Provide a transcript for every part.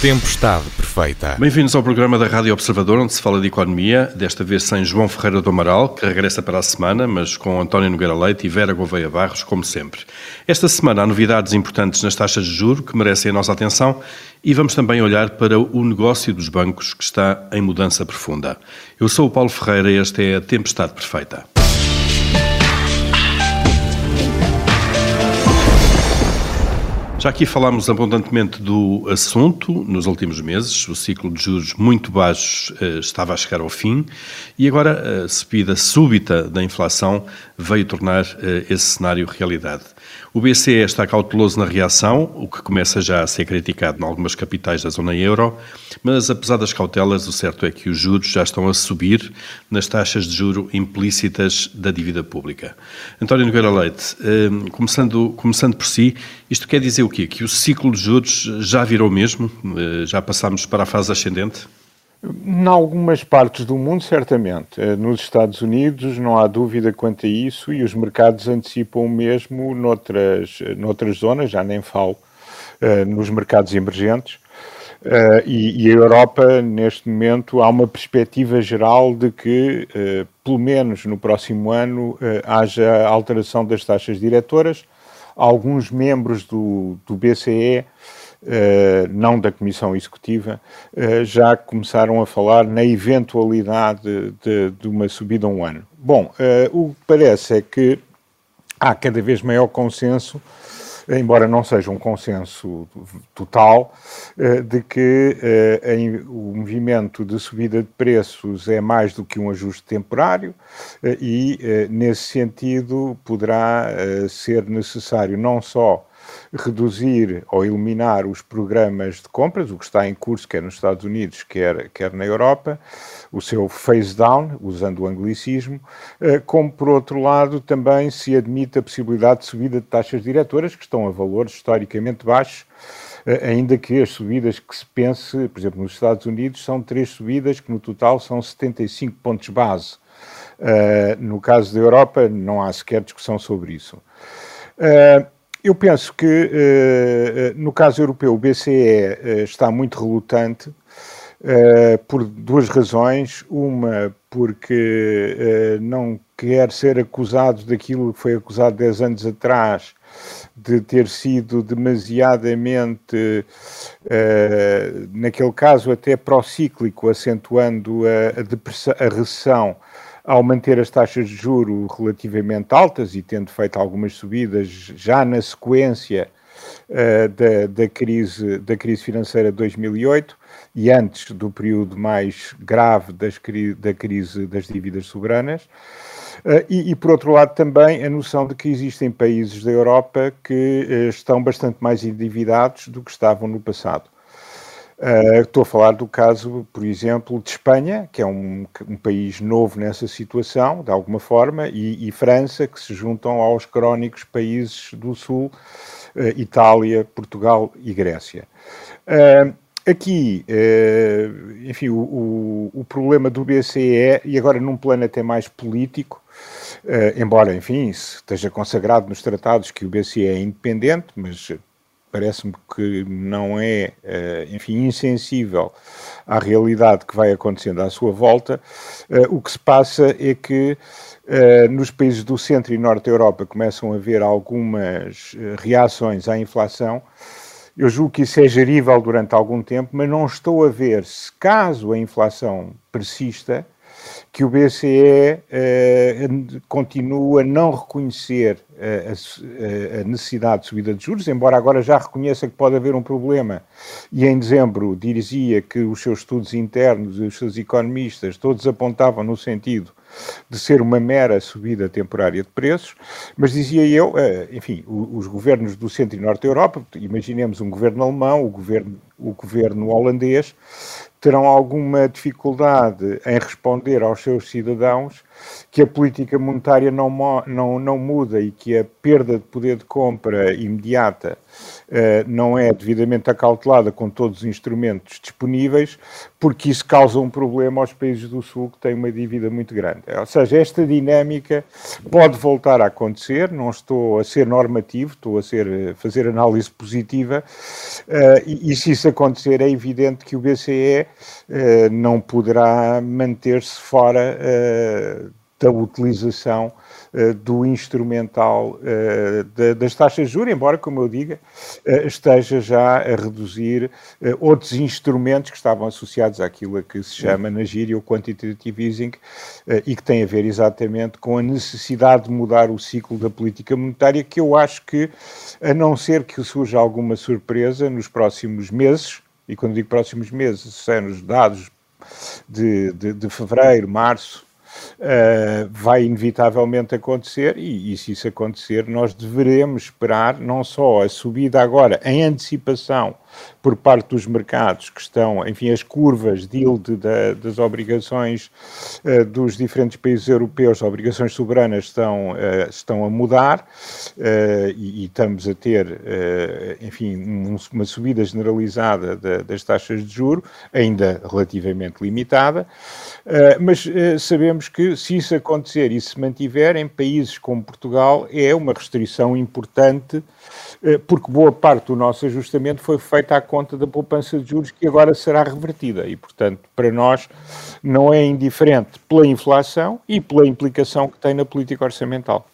Tempestade Perfeita. Bem-vindos ao programa da Rádio Observador, onde se fala de economia, desta vez sem João Ferreira do Amaral, que regressa para a semana, mas com António Nogueira Leite e Vera Gouveia Barros, como sempre. Esta semana há novidades importantes nas taxas de juro que merecem a nossa atenção e vamos também olhar para o negócio dos bancos, que está em mudança profunda. Eu sou o Paulo Ferreira e esta é a Tempestade Perfeita. Já aqui falámos abundantemente do assunto nos últimos meses, o ciclo de juros muito baixos eh, estava a chegar ao fim e agora a subida súbita da inflação veio tornar eh, esse cenário realidade. O BCE está cauteloso na reação, o que começa já a ser criticado em algumas capitais da zona euro, mas apesar das cautelas, o certo é que os juros já estão a subir nas taxas de juro implícitas da dívida pública. António Nogueira Leite, eh, começando, começando por si, isto quer dizer o quê? Que o ciclo de juros já virou mesmo? Eh, já passamos para a fase ascendente? Em algumas partes do mundo, certamente. Eh, nos Estados Unidos não há dúvida quanto a isso e os mercados antecipam mesmo noutras, noutras zonas, já nem falo, eh, nos mercados emergentes. E, a Europa, neste momento, há uma perspectiva geral de que, pelo menos no próximo ano, haja alteração das taxas diretoras. Alguns membros do, do BCE não da Comissão Executiva, uh, já começaram a falar na eventualidade de, de uma subida um ano. Bom, uh, o que parece é que há cada vez maior consenso, embora não seja um consenso total, de que o movimento de subida de preços é mais do que um ajuste temporário e, nesse sentido, poderá ser necessário não só reduzir ou eliminar os programas de compras, o que está em curso quer nos Estados Unidos, quer, quer na Europa, o seu phase down, usando o anglicismo, eh, como por outro lado também se admite a possibilidade de subida de taxas diretoras, que estão a valores historicamente baixos, eh, ainda que as subidas que se pense, por exemplo, nos Estados Unidos, são três subidas que no total são 75 pontos base. Uh, no caso da Europa, não há sequer discussão sobre isso. Uh, eu penso que, uh, no caso europeu, o BCE eh, está muito relutante por duas razões. Uma, porque não quer ser acusado daquilo que foi acusado 10 anos atrás, de ter sido demasiadamente, naquele caso, até procíclico, acentuando a, a, a recessão ao manter as taxas de juro relativamente altas e tendo feito algumas subidas já na sequência uh, da, da, crise, da crise financeira de 2008 e antes do período mais grave das, da crise das dívidas soberanas. Uh, e, e, por outro lado, também a noção de que existem países da Europa que uh, estão bastante mais endividados do que estavam no passado. Uh, estou a falar do caso, por exemplo, de Espanha, que é um, um país novo nessa situação, de alguma forma, e, e, França, que se juntam aos crónicos países do Sul, uh, Itália, Portugal e Grécia. Uh, aqui, enfim, o, o, o, problema do BCE, e agora num plano até mais político, embora, enfim, esteja consagrado nos tratados que o BCE é independente, mas parece-me que não é, eh, enfim, insensível à realidade que vai acontecendo à sua volta. Eh, o que se passa é que eh, nos países do centro e norte da Europa começam a haver algumas reações à inflação. Eu julgo que isso é gerível durante algum tempo, mas não estou a ver se, caso a inflação persista, que o BCE eh, continua a não reconhecer eh, a, a, necessidade de subida de juros, embora agora já reconheça que pode haver um problema. E em dezembro dizia que os seus estudos internos e os seus economistas todos apontavam no sentido de ser uma mera subida temporária de preços, mas dizia eu, eh, enfim, os governos do centro e norte da Europa, imaginemos um governo alemão, o governo, o governo holandês, terão alguma dificuldade em responder aos seus cidadãos que a política monetária não, não, não muda e que a perda de poder de compra imediata uh, não é devidamente acautelada com todos os instrumentos disponíveis, porque isso causa um problema aos países do Sul que têm uma dívida muito grande. Ou seja, esta dinâmica pode voltar a acontecer, não estou a ser normativo, estou a ser, a fazer análise positiva, uh, e, e, se isso acontecer é evidente que o BCE uh, não poderá manter-se fora da utilização uh, do instrumental uh, de, das taxas de juros, embora, como eu diga, uh, esteja já a reduzir outros instrumentos que estavam associados àquilo a que se chama na gíria o quantitative easing e que tem a ver exatamente com a necessidade de mudar o ciclo da política monetária, que eu acho que, a não ser que surja alguma surpresa nos próximos meses, e quando digo próximos meses, são os dados de, de, de fevereiro, março, uh, vai inevitavelmente acontecer e, e, se isso acontecer, nós deveremos esperar não só a subida agora em antecipação por parte dos mercados que estão, enfim, as curvas de yield da, das obrigações uh, dos diferentes países europeus, obrigações soberanas estão, uh, estão a mudar uh, e, e, estamos a ter, enfim, um, uma subida generalizada da, das taxas de juro, ainda relativamente limitada, mas sabemos que se isso acontecer e se mantiver em países como Portugal é uma restrição importante porque boa parte do nosso ajustamento foi feita à conta da poupança de juros que agora será revertida e, portanto, para nós não é indiferente pela inflação e pela implicação que tem na política orçamental.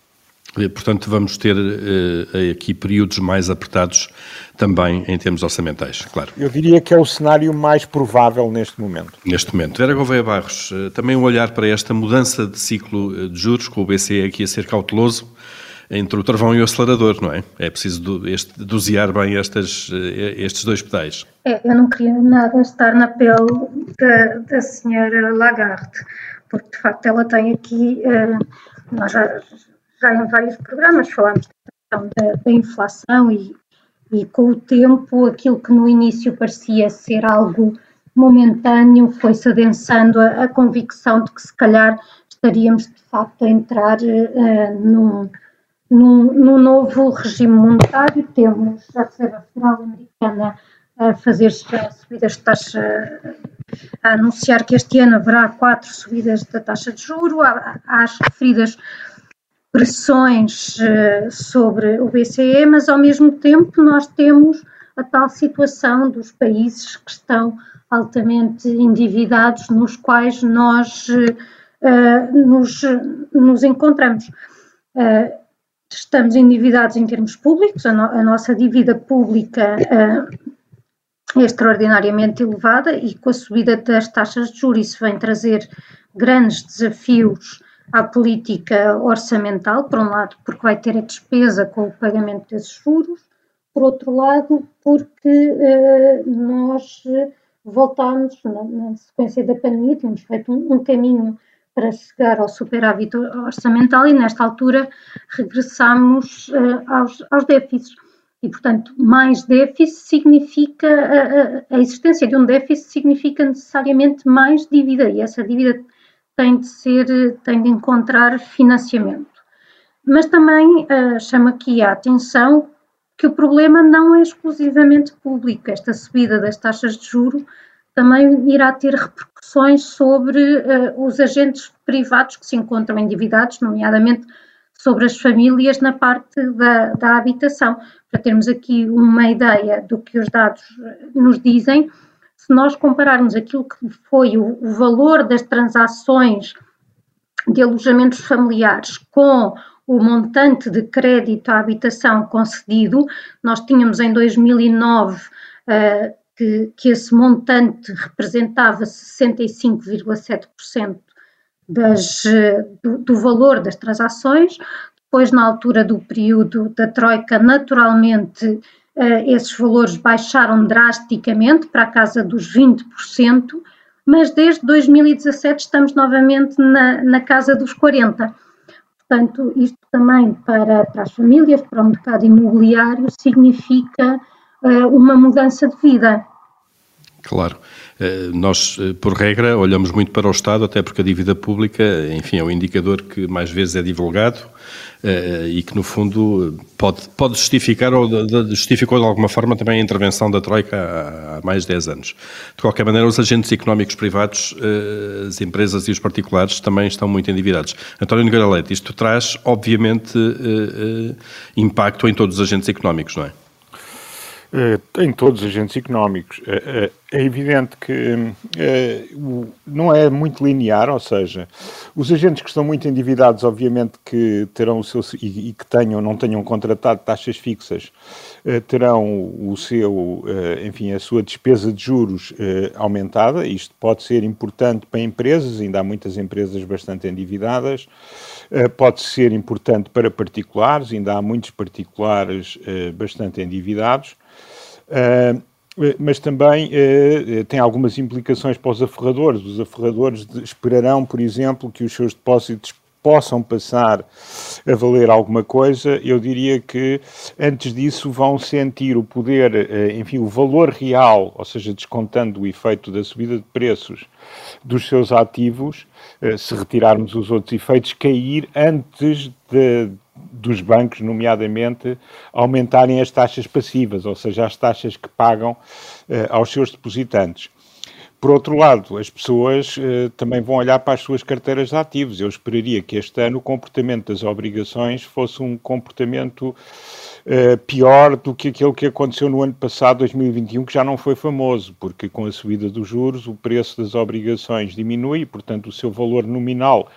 Portanto, vamos ter uh, aqui períodos mais apertados também em termos orçamentais, claro. Eu diria que é o cenário mais provável neste momento. Neste momento. Vera Gouveia Barros, uh, também um olhar para esta mudança de ciclo de juros, com o BCE aqui a ser cauteloso, entre o travão e o acelerador, não é? É preciso do, este, dosear bem estas, eh, estes dois pedais. É, eu não queria nada estar na pele da, da senhora Lagarde, porque de facto ela tem aqui, uh, nós já, já em vários programas falamos da, da inflação e, e com o tempo aquilo que no início parecia ser algo momentâneo foi-se adensando a, a, convicção de que se calhar estaríamos de facto a entrar uh, num no novo regime monetário, temos a Reserva Federal Americana a fazer subidas de taxa, a anunciar que este ano haverá quatro subidas da taxa de juro, há as referidas pressões eh, sobre o BCE, mas ao mesmo tempo nós temos a tal situação dos países que estão altamente endividados, nos quais nós uh, nos, nos encontramos. Uh, estamos endividados em termos públicos, a, no, a nossa dívida pública uh, é extraordinariamente elevada e com a subida das taxas de juros isso vem trazer grandes desafios à política orçamental, por um lado porque vai ter a despesa com o pagamento desses juros, por outro lado porque uh, nós voltámos, na, na, sequência da pandemia, temos feito um, um caminho para chegar ao superávit orçamental e, nesta altura, regressamos uh, aos, aos déficits. E, portanto, mais déficit significa, a, a, existência de um déficit significa necessariamente mais dívida e essa dívida tem de ser, tem de encontrar financiamento. Mas também uh, chama aqui a atenção que o problema não é exclusivamente público. Esta subida das taxas de juro também irá ter repercussões sobre uh, os agentes privados que se encontram endividados, nomeadamente sobre as famílias na parte da, da habitação. Para termos aqui uma ideia do que os dados eh, nos dizem, se nós compararmos aquilo que foi o, o valor das transações de alojamentos familiares com o montante de crédito à habitação concedido, nós tínhamos em 2009 uh, que, que esse montante representava 65,7% das, do, do, valor das transações. Depois, na altura do período da Troika, naturalmente, eh, esses valores baixaram drasticamente para a casa dos 20%, mas desde 2017 estamos novamente na, na casa dos 40%. Portanto, isto também para, para as famílias, para o mercado imobiliário, significa uma mudança de vida. Claro. Eh, nós, eh, por regra, olhamos muito para o Estado, até porque a dívida pública, enfim, é o indicador que mais vezes é divulgado eh, e que, no fundo, pode, pode justificar ou justificou de alguma forma também a intervenção da Troika há, mais de 10 anos. De qualquer maneira, os agentes económicos privados, as empresas e os particulares também estão muito endividados. António Nogueira Leite, isto traz, obviamente, impacto em todos os agentes económicos, não é? Eh, em todos os agentes económicos. Eh, eh, é evidente que não é muito linear, ou seja, os agentes que estão muito endividados, obviamente que terão o seu e que tenham, não tenham contratado taxas fixas, terão o seu, enfim, a sua despesa de juros aumentada. Isto pode ser importante para empresas, ainda há muitas empresas bastante endividadas. Pode ser importante para particulares, ainda há muitos particulares bastante endividados. Uh, mas também uh, tem algumas implicações para os aferradores. Os aferradores esperarão, por exemplo, que os seus depósitos possam passar a valer alguma coisa, eu diria que antes disso vão sentir o poder, enfim, o valor real, ou seja, descontando o efeito da subida de preços dos seus ativos, se retirarmos os outros efeitos, cair antes de, dos bancos, nomeadamente, aumentarem as taxas passivas, ou seja, as taxas que pagam uh, aos seus depositantes. Por outro lado, as pessoas uh, também vão olhar para as suas carteiras de ativos. Eu esperaria que este ano o comportamento das obrigações fosse um comportamento uh, pior do que aquele que aconteceu no ano passado, 2021, que já não foi famoso, porque com a subida dos juros o preço das obrigações diminui portanto, o seu valor nominal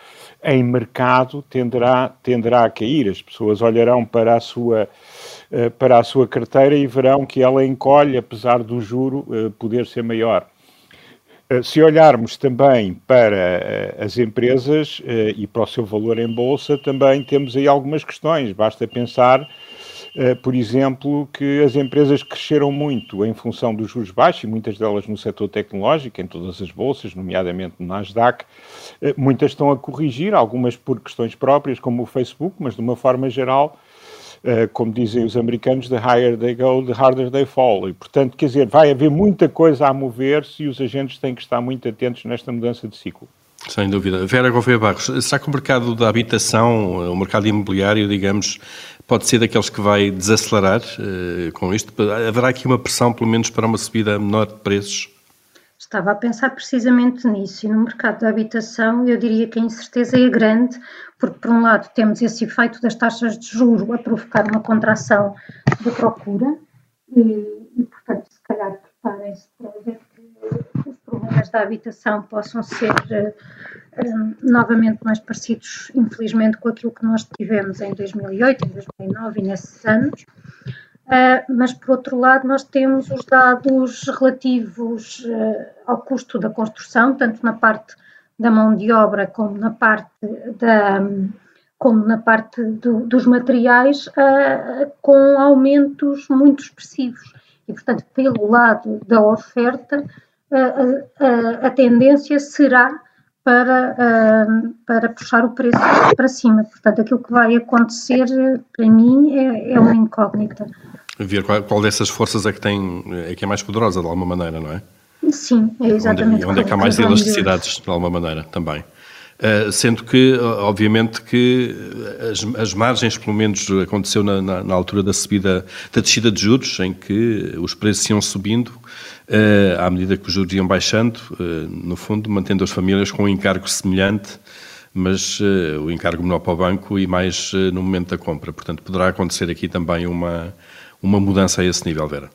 em mercado tenderá, tenderá a cair. As pessoas olharão para a sua eh, para a sua carteira e verão que ela encolhe, apesar do juro eh, poder ser maior. Eh, se olharmos também para as empresas e para o seu valor em bolsa, também temos aí algumas questões. Basta pensar por exemplo, que as empresas cresceram muito em função dos juros baixos, e muitas delas no setor tecnológico, em todas as bolsas, nomeadamente no Nasdaq. Eh, muitas estão a corrigir, algumas por questões próprias, como o Facebook, mas de uma forma geral, eh, como dizem os americanos, the higher they go, the harder they fall. E, portanto, quer dizer, vai haver muita coisa a mover-se e os agentes têm que estar muito atentos nesta mudança de ciclo. Sem dúvida. Vera Gouveia Barros, será que o mercado da habitação, o mercado imobiliário, digamos, pode ser daqueles que vai desacelerar uh, com isto? Haverá aqui uma pressão, pelo menos, para uma subida menor de preços? Estava a pensar precisamente nisso. E no mercado da habitação, eu diria que a incerteza é grande, porque, por um lado, temos esse efeito das taxas de juro a provocar uma contração da procura, e, e portanto, se calhar preparem-se para ver problemas da habitação possam ser uh, novamente mais parecidos, infelizmente, com aquilo que nós tivemos em 2008, em 2009 e nesses anos. Uh, mas, por outro lado, nós temos os dados relativos ao custo da construção, tanto na parte da mão de obra como na parte da como na parte do, dos materiais, uh, com aumentos muito expressivos. E, portanto, pelo lado da oferta, a, a, a tendência será para, para puxar o preço para cima. Portanto, aquilo que vai acontecer, para mim, é, é uma incógnita. Ver qual, qual, dessas forças é que, tem, é que é mais poderosa, de alguma maneira, não é? Sim, é exatamente. Onde, onde é que há mais elasticidades, de alguma maneira, também. Uh, sendo que, obviamente, que as, as, margens, pelo menos aconteceu na, na, na, altura da subida, da descida de juros, em que os preços iam subindo, à medida que os juros iam baixando, uh, no fundo, mantendo as famílias com um encargo semelhante, mas uh, o encargo menor para o banco e mais no momento da compra. Portanto, poderá acontecer aqui também uma, uma mudança a esse nível, Vera.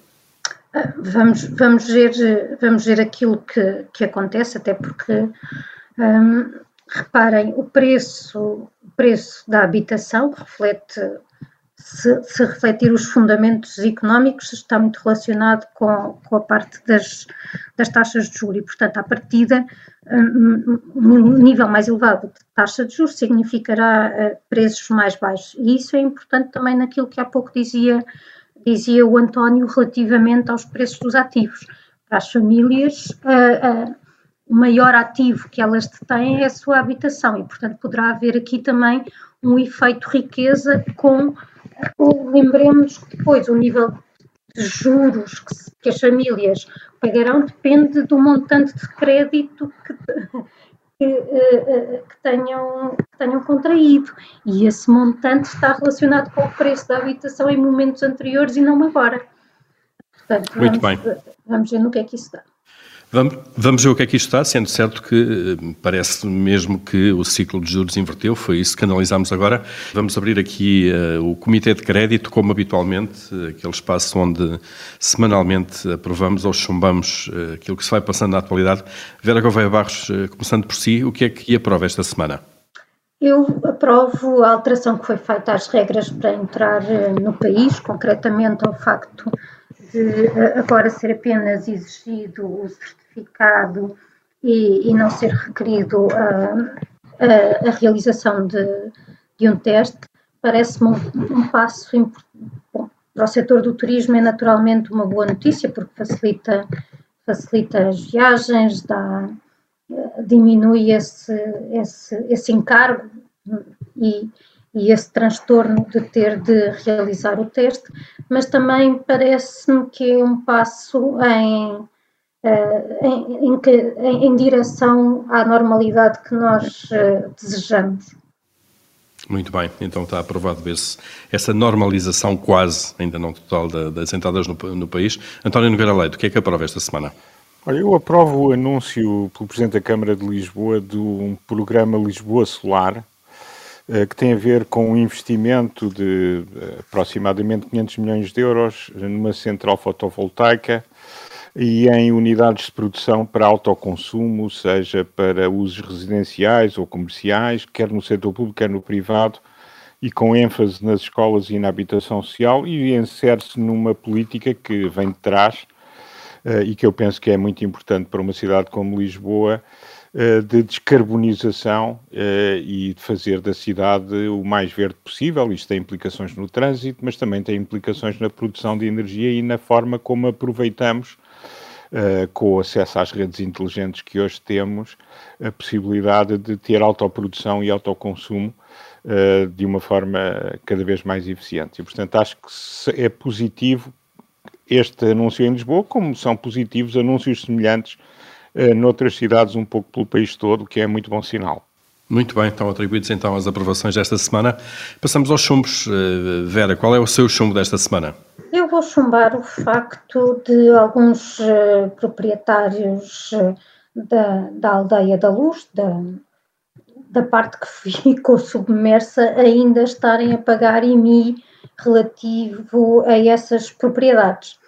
Vamos, vamos, ver, vamos ver aquilo que, que acontece, até porque, um, reparem, o preço, o preço da habitação reflete se, se, refletir os fundamentos económicos, está muito relacionado com, com a parte das, das taxas de juros e, portanto, à partida, um, um nível mais elevado de taxa de juros significará uh, preços mais baixos. E isso é importante também naquilo que há pouco dizia, dizia o António relativamente aos preços dos ativos. Para as famílias, uh, uh, o maior ativo que elas têm é a sua habitação e, portanto, poderá haver aqui também um efeito riqueza com Lembremos que depois o nível de juros que, que, as famílias pagarão depende do montante de crédito que, que, uh, que, tenham, que tenham contraído. E esse montante está relacionado com o preço da habitação em momentos anteriores e não agora. Portanto, Muito vamos, bem. Vamos ver no que é que isso dá. Vamos, vamos ver o que é que isto está, sendo certo que eh, parece mesmo que o ciclo de juros inverteu, foi isso que analisámos agora. Vamos abrir aqui uh, o Comitê de Crédito, como habitualmente, aquele espaço onde semanalmente aprovamos ou chumbamos uh, aquilo que se vai passando na atualidade. Vera Gouveia Barros, uh, começando por si, o que é que aprova esta semana? Eu aprovo a alteração que foi feita às regras para entrar no país, concretamente ao facto de agora ser apenas exigido o certificado e, e não ser requerido a, a, a realização de, de, um teste, parece-me um, um, passo importante. Para o setor do turismo é naturalmente uma boa notícia, porque facilita, facilita as viagens, dá, diminui esse, esse, esse encargo e, e esse transtorno de ter de realizar o teste, mas também parece-me que é um passo em, eh, em, em, em, direção à normalidade que nós eh, desejamos. Muito bem, então está aprovado esse, essa normalização quase, ainda não total, das entradas no, no país. António Nogueira Leite, o que é que aprova esta semana? Olha, eu aprovo o anúncio pelo Presidente da Câmara de Lisboa de um programa Lisboa Solar, eh, que tem a ver com um investimento de aproximadamente 500 milhões de euros numa central fotovoltaica e em unidades de produção para autoconsumo, seja para usos residenciais ou comerciais, quer no setor público, quer no privado, e com ênfase nas escolas e na habitação social, e insere-se numa política que vem de trás uh, e que eu penso que é muito importante para uma cidade como Lisboa, de descarbonização eh, e de fazer da cidade o mais verde possível. Isto tem implicações no trânsito, mas também tem implicações na produção de energia e na forma como aproveitamos, eh, com o acesso às redes inteligentes que hoje temos, a possibilidade de ter autoprodução e autoconsumo de uma forma cada vez mais eficiente. E, portanto, acho que é positivo este anúncio em Lisboa, como são positivos anúncios semelhantes eh, noutras cidades um pouco pelo país todo, o que é muito bom sinal. Muito bem, estão atribuídos então as aprovações desta semana. Passamos aos chumbos. Eh, Vera, qual é o seu chumbo desta semana? Eu vou chumbar o facto de alguns uh, proprietários da, da aldeia da Luz, da, da parte que ficou submersa, ainda estarem a pagar IMI relativo a essas propriedades.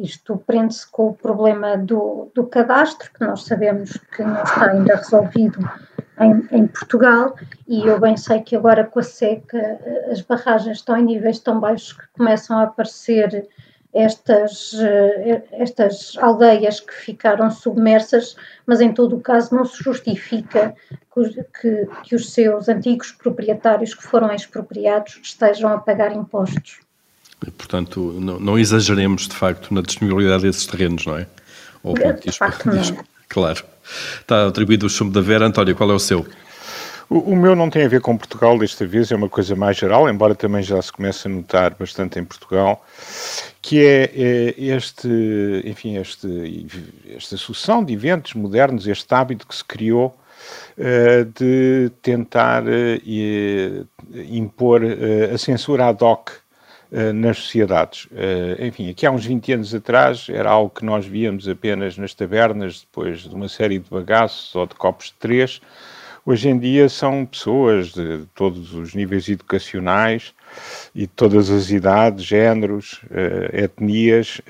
Isto prende-se com o problema do, do cadastro, que nós sabemos que não está ainda resolvido em, em, Portugal, e eu bem sei que agora com a seca as barragens estão em níveis tão baixos que começam a aparecer estas, estas aldeias que ficaram submersas, mas em todo o caso não se justifica que, que, que os seus antigos proprietários que foram expropriados estejam a pagar impostos. Portanto, não, não, exageremos de facto na disponibilidade desses terrenos, não é? Ou de, de facto, não. Claro. Está atribuído o chumbo da Vera. António, qual é o seu? O, o, meu não tem a ver com Portugal desta vez, é uma coisa mais geral, embora também já se comece a notar bastante em Portugal, que é, é este, enfim, este, esta sucessão de eventos modernos, este hábito que se criou uh, de tentar uh, impor uh, a censura ad hoc eh, nas sociedades. Uh, enfim, aqui há uns 20 anos atrás era algo que nós víamos apenas nas tabernas, depois de uma série de bagaços ou de copos de três. Hoje em dia são pessoas de todos os níveis educacionais e de todas as idades, géneros, uh, etnias,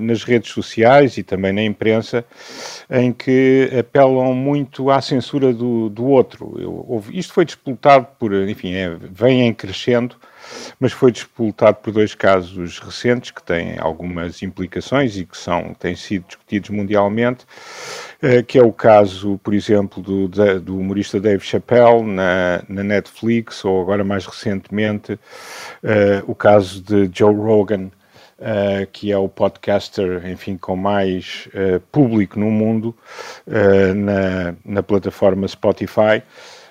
nas redes sociais e também na imprensa, em que apelam muito à censura do, do outro. Eu, isto foi disputado por, enfim, é, vem em crescendo mas foi disputado por dois casos recentes que têm algumas implicações e que são, têm sido discutidos mundialmente, eh, que é o caso, por exemplo, do, do humorista Dave Chappelle na, na Netflix, ou agora mais recentemente, eh, o caso de Joe Rogan, Uh, que é o podcaster, enfim, com mais uh, público no mundo, uh, na, na plataforma Spotify,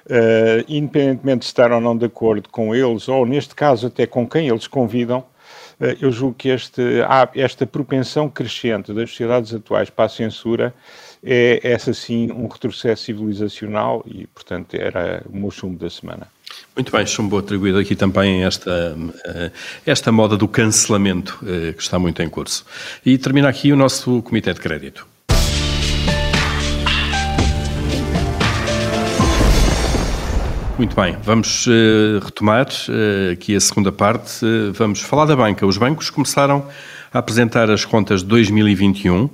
Uh, independentemente de estar ou não de acordo com eles, ou neste caso até com quem eles convidam, eh, eu julgo que este, esta propensão crescente das sociedades atuais para a censura é, essa sim, um retrocesso civilizacional e, portanto, era o meu chumbo da semana. Muito bem, chumbo atribuído aqui também esta, eh, esta moda do cancelamento que está muito em curso. E termina aqui o nosso Comitê de Crédito. Muito bem, vamos uh, retomar uh, aqui a segunda parte. Uh, vamos falar da banca. Os bancos começaram a apresentar as contas de 2021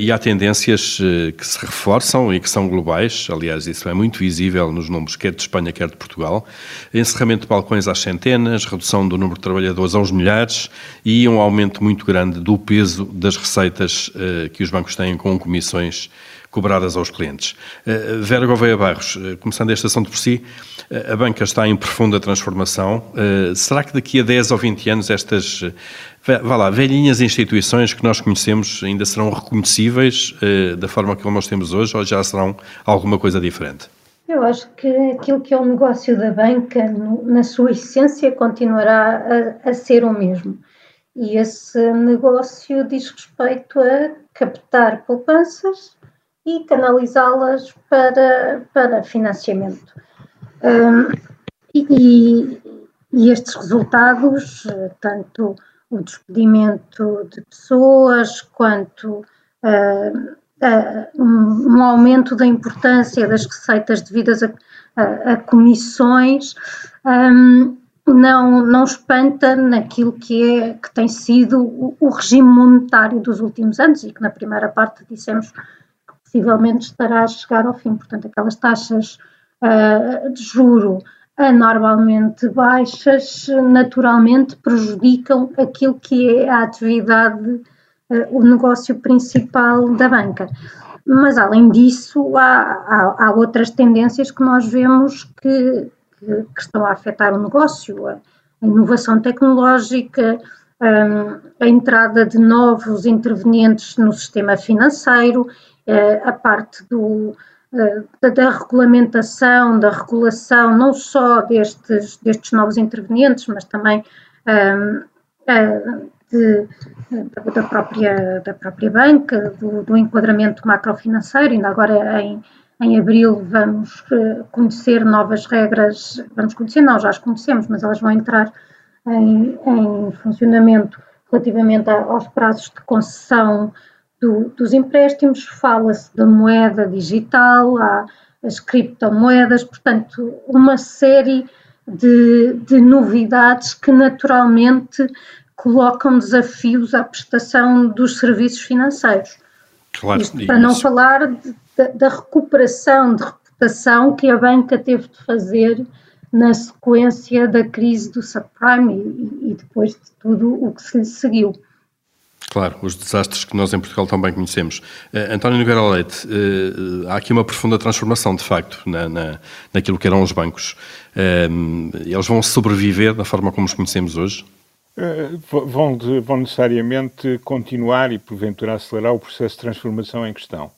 e há tendências que se reforçam e que são globais. Aliás, isso é muito visível nos números quer de Espanha, quer de Portugal. Encerramento de balcões às centenas, redução do número de trabalhadores aos milhares e um aumento muito grande do peso das receitas que os bancos têm com comissões cobradas aos clientes. Uh, Vera Gouveia Barros, uh, começando este assunto por si, uh, a banca está em profunda transformação. será que daqui a 10 ou 20 anos estas, vá lá, velhinhas instituições que nós conhecemos ainda serão reconhecíveis da forma que nós temos hoje ou já serão alguma coisa diferente? Eu acho que aquilo que é o negócio da banca, na sua essência, continuará a, a ser o mesmo. E esse negócio diz respeito a captar poupanças e canalizá-las para, para financiamento. Um, e, e, estes resultados, tanto o despedimento de pessoas, quanto uh, uh, um, um, aumento da importância das receitas devidas a, a, a comissões, um, não, não espanta naquilo que, é, que tem sido o, o regime monetário dos últimos anos e que na primeira parte dissemos possivelmente estará a chegar ao fim. Portanto, aquelas taxas uh, de juro anormalmente baixas naturalmente prejudicam aquilo que é a atividade, uh, o negócio principal da banca. Mas, além disso, há, há, há outras tendências que nós vemos que, que, que, estão a afetar o negócio, a, a inovação tecnológica, um, a entrada de novos intervenientes no sistema financeiro a parte do, eh, da, regulamentação, da regulação, não só destes, destes novos intervenientes, mas também um, ehm, de, da, própria, da própria banca, do, do, enquadramento macrofinanceiro. Ainda agora em, em abril vamos eh, conhecer novas regras, vamos conhecer, não, já as conhecemos, mas elas vão entrar em, em funcionamento relativamente aos prazos de concessão do, dos empréstimos, fala-se da moeda digital, há as criptomoedas, portanto, uma série de, de novidades que naturalmente colocam desafios à prestação dos serviços financeiros. Claro, Isto para não falar de, da recuperação de reputação que a banca teve de fazer na sequência da crise do subprime e, e depois de tudo o que se lhe seguiu. Claro, os desastres que nós em Portugal também conhecemos. Uh, António Nogueira Leite, uh, há aqui uma profunda transformação, de facto, na, na, naquilo que eram os bancos. Uh, eles vão sobreviver da forma como os conhecemos hoje? Vão, vão necessariamente continuar e, porventura, acelerar o processo de transformação em questão.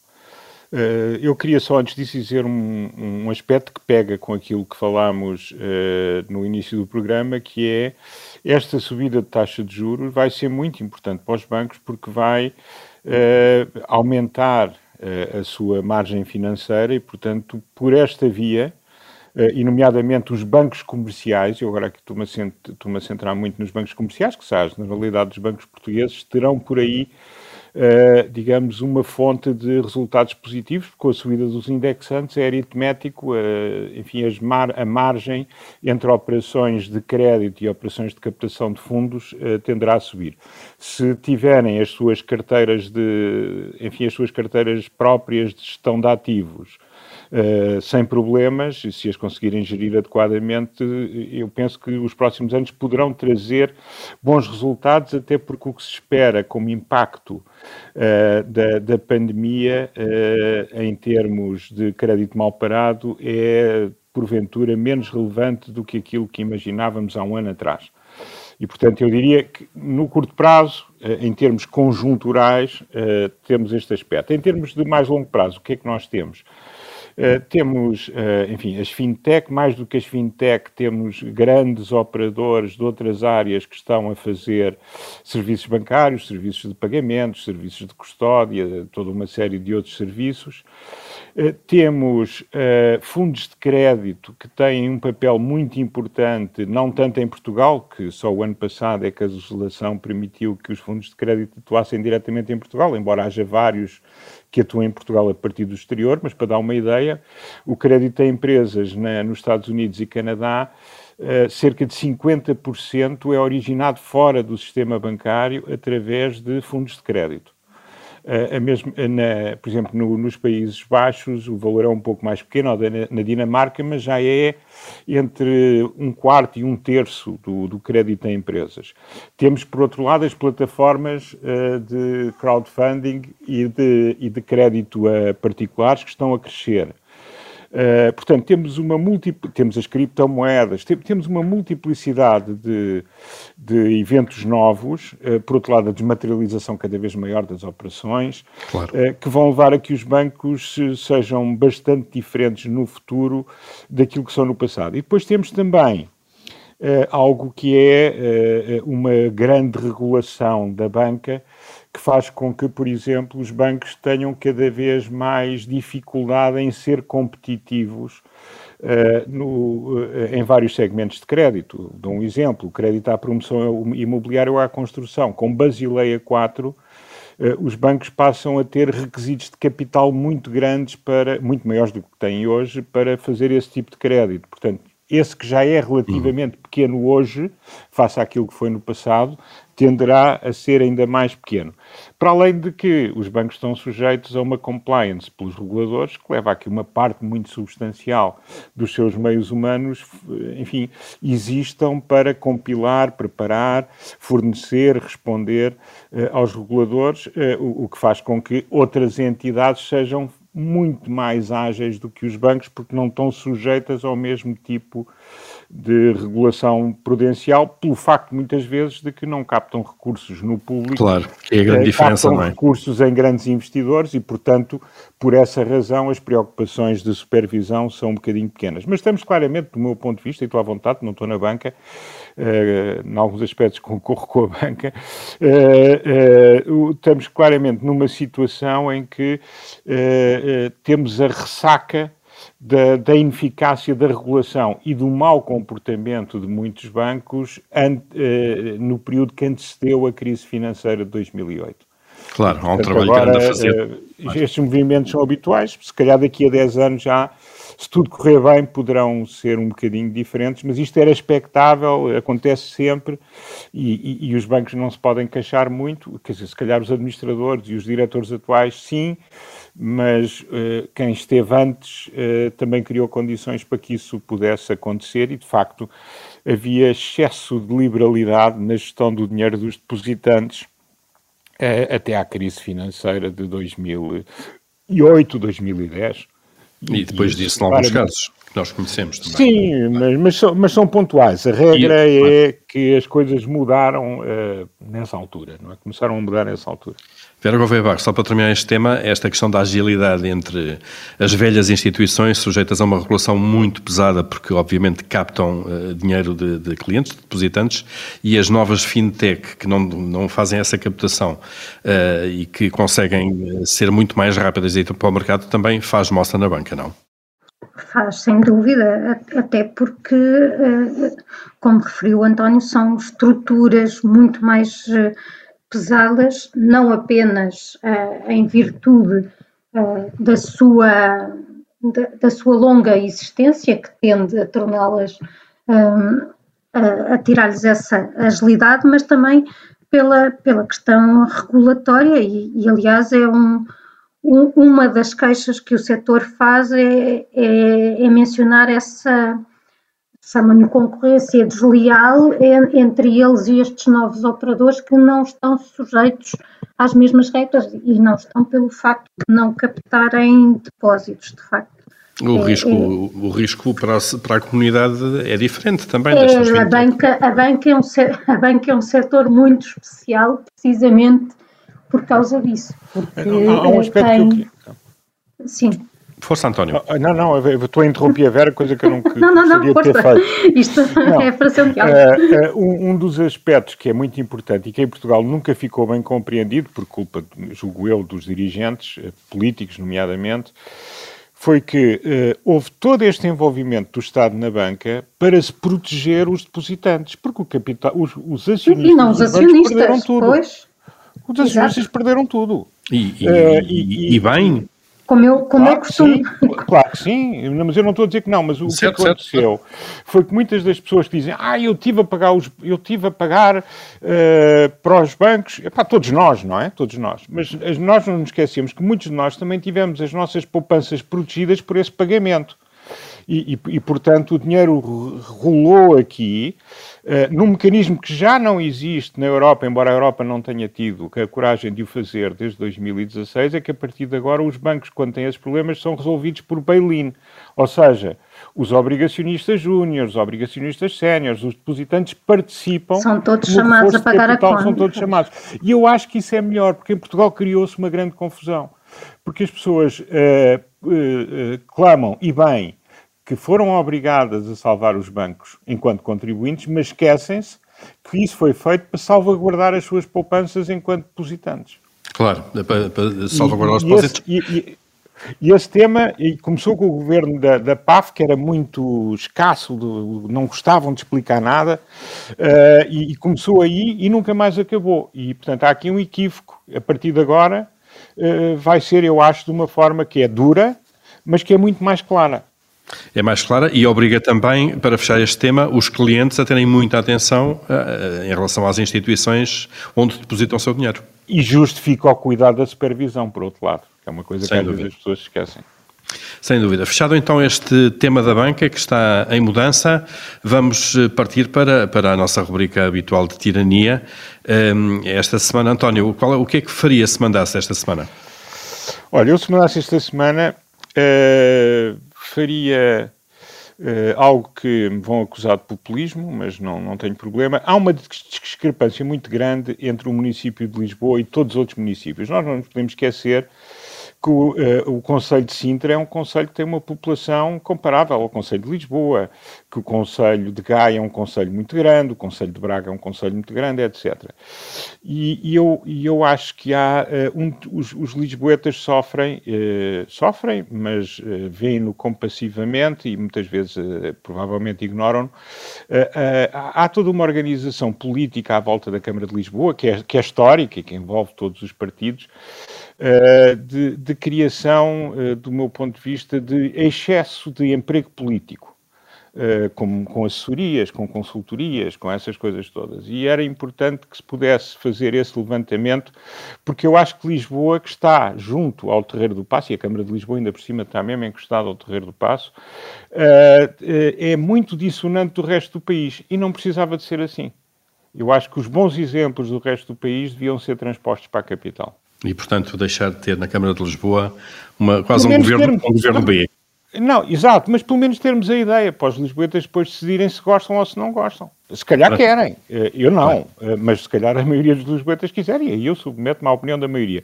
Eu queria só, antes disso, dizer um, um aspecto que pega com aquilo que falámos no início do programa, que é esta subida de taxa de juros vai ser muito importante para os bancos porque vai uh, aumentar uh, a sua margem financeira e, portanto, por esta via, uh, e nomeadamente os bancos comerciais, eu agora aqui estou-me a, centrar muito nos bancos comerciais, que sabes, na realidade dos bancos portugueses, terão por aí uh, digamos, uma fonte de resultados positivos, com a subida dos indexantes é aritmético, uh, enfim, a margem entre operações de crédito e operações de captação de fundos uh, tenderá a subir. Se tiverem as suas carteiras de, enfim, as suas carteiras próprias de gestão de ativos, Uh, sem problemas, e se as conseguirem gerir adequadamente, eu penso que os próximos anos poderão trazer bons resultados, até porque o que se espera como impacto uh, da, da, pandemia uh, em termos de crédito mal parado é, porventura, menos relevante do que aquilo que imaginávamos há um ano atrás. E, portanto, eu diria que no curto prazo, em termos conjunturais, temos este aspecto. Em termos de mais longo prazo, o que é que nós temos? Uh, temos, uh, enfim, as fintech, mais do que as fintech, temos grandes operadores de outras áreas que estão a fazer serviços bancários, serviços de pagamentos, serviços de custódia, toda uma série de outros serviços. Uh, temos fundos de crédito que têm um papel muito importante, não tanto em Portugal, que só o ano passado é que a legislação permitiu que os fundos de crédito atuassem diretamente em Portugal, embora haja vários que atuam em Portugal a partir do exterior, mas para dar uma ideia, o crédito a empresas na, nos Estados Unidos e Canadá, uh, cerca de 50% é originado fora do sistema bancário através de fundos de crédito. A mesmo, na, por exemplo, no, nos Países Baixos o valor é um pouco mais pequeno, na, na, Dinamarca, mas já é entre um quarto e um terço do, do crédito a empresas. Temos, por outro lado, as plataformas uh, de crowdfunding e de, e de crédito a particulares que estão a crescer. Uh, portanto, temos, uma temos as criptomoedas, tem, temos uma multiplicidade de, de eventos novos, uh, por outro lado, a desmaterialização cada vez maior das operações, claro. uh, que vão levar a que os bancos sejam bastante diferentes no futuro daquilo que são no passado. E depois temos também algo que é uma grande regulação da banca que faz com que, por exemplo, os bancos tenham cada vez mais dificuldade em ser competitivos uh, no, uh, em vários segmentos de crédito. Dou um exemplo: o crédito à promoção imobiliária ou à construção. Com Basileia 4, uh, eh, os bancos passam a ter requisitos de capital muito grandes, para, muito maiores do que têm hoje, para fazer esse tipo de crédito. Portanto, esse que já é relativamente pequeno hoje, face àquilo que foi no passado, tenderá a ser ainda mais pequeno. Para além de que os bancos estão sujeitos a uma compliance pelos reguladores, que leva a que uma parte muito substancial dos seus meios humanos, enfim, existam para compilar, preparar, fornecer, responder uh, aos reguladores, uh, o, o que faz com que outras entidades sejam muito mais ágeis do que os bancos, porque não estão sujeitas ao mesmo tipo de regulação prudencial, pelo facto, muitas vezes, de que não captam recursos no público. Claro, que é a grande eh, diferença, não é? recursos em grandes investidores e, portanto, por essa razão, as preocupações de supervisão são um bocadinho pequenas. Mas estamos claramente, do meu ponto de vista, e estou à vontade, não estou na banca, uh, em alguns aspectos concorro com a banca, uh, uh, estamos claramente numa situação em que temos a ressaca da, da, ineficácia da regulação e do mau comportamento de muitos bancos ante, uh, no período que antecedeu a crise financeira de 2008. Claro, há um Portanto, trabalho agora, grande a fazer. Uh, estes movimentos são habituais, se calhar daqui a 10 anos já, se tudo correr bem, poderão ser um bocadinho diferentes, mas isto era expectável, acontece sempre e, e, e os bancos não se podem queixar muito, quer dizer, se calhar os administradores e os diretores atuais, sim, mas uh, quem esteve antes uh, também criou condições para que isso pudesse acontecer e, de facto, havia excesso de liberalidade na gestão do dinheiro dos depositantes uh, até à crise financeira de 2008, 2010. E depois disso, em alguns casos que nós conhecemos também. Sim, mas, mas, são, mas são pontuais. A regra e, é que as coisas mudaram nessa altura, não é? Começaram a mudar nessa altura. Vera Gouveia Barros, só para terminar este tema, esta questão da agilidade entre as velhas instituições sujeitas a uma regulação muito pesada, porque obviamente captam uh, dinheiro de, de, clientes, de depositantes, e as novas fintech que não, não fazem essa captação uh, e que conseguem ser muito mais rápidas e ir para o mercado, também faz mostra na banca, não? Faz, sem dúvida, até porque, como referiu o António, são estruturas muito mais pesadas, não apenas uh, em virtude da, sua, da, sua longa existência, que tende a torná-las, a, a tirar-lhes essa agilidade, mas também pela, pela questão regulatória, e, e aliás é um, uma das queixas que o setor faz é, é, é mencionar essa chama-lhe concorrência desleal entre eles e estes novos operadores que não estão sujeitos às mesmas regras e não estão pelo facto de não captarem depósitos, de facto. O, é, risco, é, o risco para a, para a comunidade é diferente também. É, a, banca, a, banca é um, a banca é um setor muito especial, precisamente por causa disso. Porque há um aspecto tem, que... Sim. Força, António. Ah, não, não, eu estou a interromper a Vera, coisa que eu não, não, não, não, força. ter feito. Isto não. é para ser um uh, um, um dos aspectos que é muito importante e que em Portugal nunca ficou bem compreendido, por culpa, julgo eu, dos dirigentes eh, políticos, nomeadamente, foi que uh, houve todo este envolvimento do Estado na banca para se proteger os depositantes, porque o capital, os, os acionistas, e não os acionistas perderam tudo. Pois. Os acionistas Exato. perderam tudo. E, e, uh, e, e bem, como eu, como claro eu costumo. Sim, claro que sim, mas eu não estou a dizer que não, mas o certo, que aconteceu certo. foi que muitas das pessoas que dizem ah, eu tive a pagar, os, eu tive a pagar uh, para os bancos, para todos nós, não é? Todos nós. Mas nós não nos esquecemos que muitos de nós também tivemos as nossas poupanças protegidas por esse pagamento. E, e, e, portanto, o dinheiro rolou aqui uh, num mecanismo que já não existe na Europa, embora a Europa não tenha tido a coragem de o fazer desde 2016, é que a partir de agora os bancos, quando têm esses problemas, são resolvidos por bail-in. Ou seja, os obrigacionistas júniores, os obrigacionistas séniores, os depositantes participam. São todos chamados a pagar capital, a conta. São todos chamados. E eu acho que isso é melhor, porque em Portugal criou-se uma grande confusão. Porque as pessoas uh, uh, uh, clamam, e bem, que foram obrigadas a salvar os bancos enquanto contribuintes, mas esquecem-se que isso foi feito para salvaguardar as suas poupanças enquanto depositantes. Claro, é para, para salvaguardar os depósitos. E, e, e, esse tema começou com o governo da, da PAF, que era muito escasso, do, não gostavam de explicar nada, uh, e, e, começou aí e nunca mais acabou. E, portanto, há aqui um equívoco. A partir de agora, uh, vai ser, eu acho, de uma forma que é dura, mas que é muito mais clara. É mais clara e obriga também, para fechar este tema, os clientes a terem muita atenção uh, em relação às instituições onde depositam o seu dinheiro. E justifica o cuidado da supervisão, por outro lado, que é uma coisa Sem que às vezes as pessoas esquecem. Sem dúvida. Fechado então este tema da banca, que está em mudança, vamos eh, partir para, para a nossa rubrica habitual de tirania. Um, esta semana, António, qual, o que é que faria se mandasse esta semana? Olha, eu se mandasse esta semana. Uh faria uh, algo que me vão acusar de populismo, mas não, não tenho problema. Há uma discrepância muito grande entre o município de Lisboa e todos os outros municípios. Nós não nos podemos esquecer que o, uh, o Conselho de Sintra é um conselho que tem uma população comparável ao Conselho de Lisboa, que o Conselho de Gaia é um conselho muito grande, o Conselho de Braga é um conselho muito grande, etc. E, e eu, e eu acho que há uh, um, os, os lisboetas sofrem, uh, sofrem, mas uh, veem-no compassivamente e muitas vezes provavelmente ignoram-no. há toda uma organização política à volta da Câmara de Lisboa, que é, que é histórica que envolve todos os partidos, de, de, criação, do meu ponto de vista, de excesso de emprego político. Uh, com, com, assessorias, com consultorias, com essas coisas todas. E era importante que se pudesse fazer esse levantamento, porque eu acho que Lisboa, que está junto ao Terreiro do Passo, e a Câmara de Lisboa ainda por cima está mesmo encostada ao Terreiro do Passo, é muito dissonante do resto do país e não precisava de ser assim. Eu acho que os bons exemplos do resto do país deviam ser transpostos para a capital. E, portanto, deixar de ter na Câmara de Lisboa uma, quase um governo, termos, um governo B. Não, exato, mas pelo menos termos a ideia para os lisboetas depois decidirem se gostam ou se não gostam. Se calhar querem, eh, eu não, eh, mas se calhar a maioria dos lisboetas quiserem, e eu submeto-me à opinião da maioria.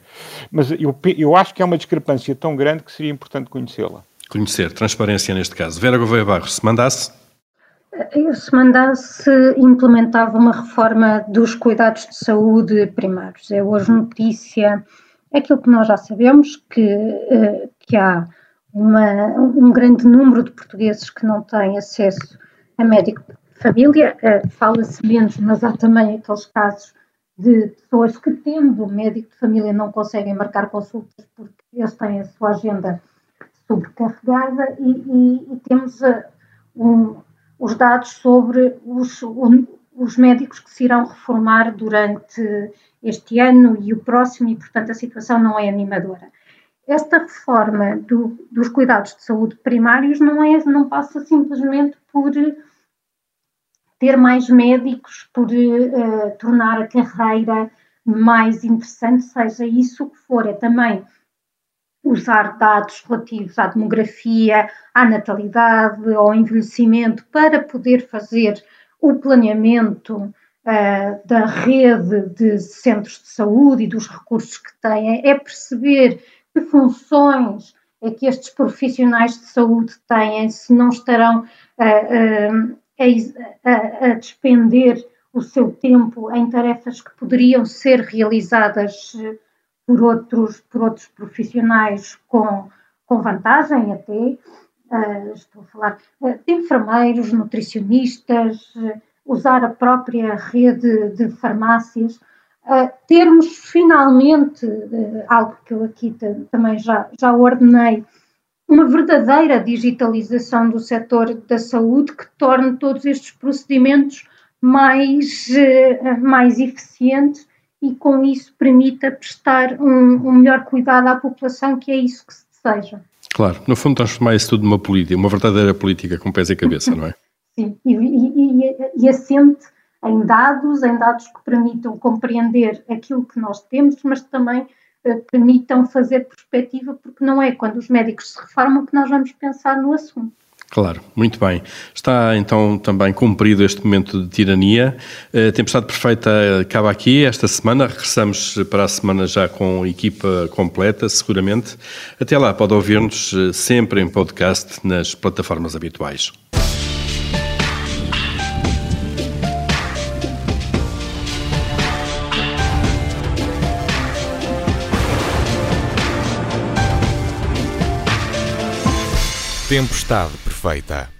Mas eu, eu acho que há uma discrepância tão grande que seria importante conhecê-la. Conhecer, transparência neste caso. Vera Gouveia Barros, se mandasse? Se mandasse, implementava uma reforma dos cuidados de saúde primários. É hoje notícia, aquilo que nós já sabemos, que, eh, que há uma, um grande número de portugueses que não têm acesso a médico de família. Uh, Fala-se menos, mas há também aqueles casos de pessoas que, tendo médico de família, não conseguem marcar consultas porque eles têm a sua agenda sobrecarregada e, e, e temos uh, um, os dados sobre os, os médicos que se irão reformar durante este ano e o próximo e, portanto, a situação não é animadora. Esta reforma do, dos cuidados de saúde primários não, é, não passa simplesmente por ter mais médicos, por uh, tornar a carreira mais interessante, seja isso o que for, é também usar dados relativos à demografia, à natalidade, ao envelhecimento, para poder fazer o planeamento uh, da rede de centros de saúde e dos recursos que têm, é perceber que funções é que estes profissionais de saúde têm, se não estarão a, a, a, a despender o seu tempo em tarefas que poderiam ser realizadas por outros, por outros profissionais com, com vantagem até. Uh, estou a falar uh, de enfermeiros, nutricionistas, uh, usar a própria rede de farmácias, termos finalmente, algo que eu aqui também já, já ordenei, uma verdadeira digitalização do setor da saúde que torne todos estes procedimentos mais, mais eficientes e com isso permita prestar um, um melhor cuidado à população, que é isso que se deseja. Claro, no fundo transformar isso tudo numa política, uma verdadeira política com pés e cabeça, não é? Sim, e, e, e, e assente em dados, em dados que permitam compreender aquilo que nós temos, mas também eh, permitam fazer perspectiva, porque não é quando os médicos se reformam que nós vamos pensar no assunto. Claro, muito bem. Está então também cumprido este momento de tirania. A Tempestade Perfeita acaba aqui esta semana. Regressamos para a semana já com equipa completa, seguramente. Até lá, pode ouvir-nos eh, sempre em podcast nas plataformas habituais. Tempestade Perfeita.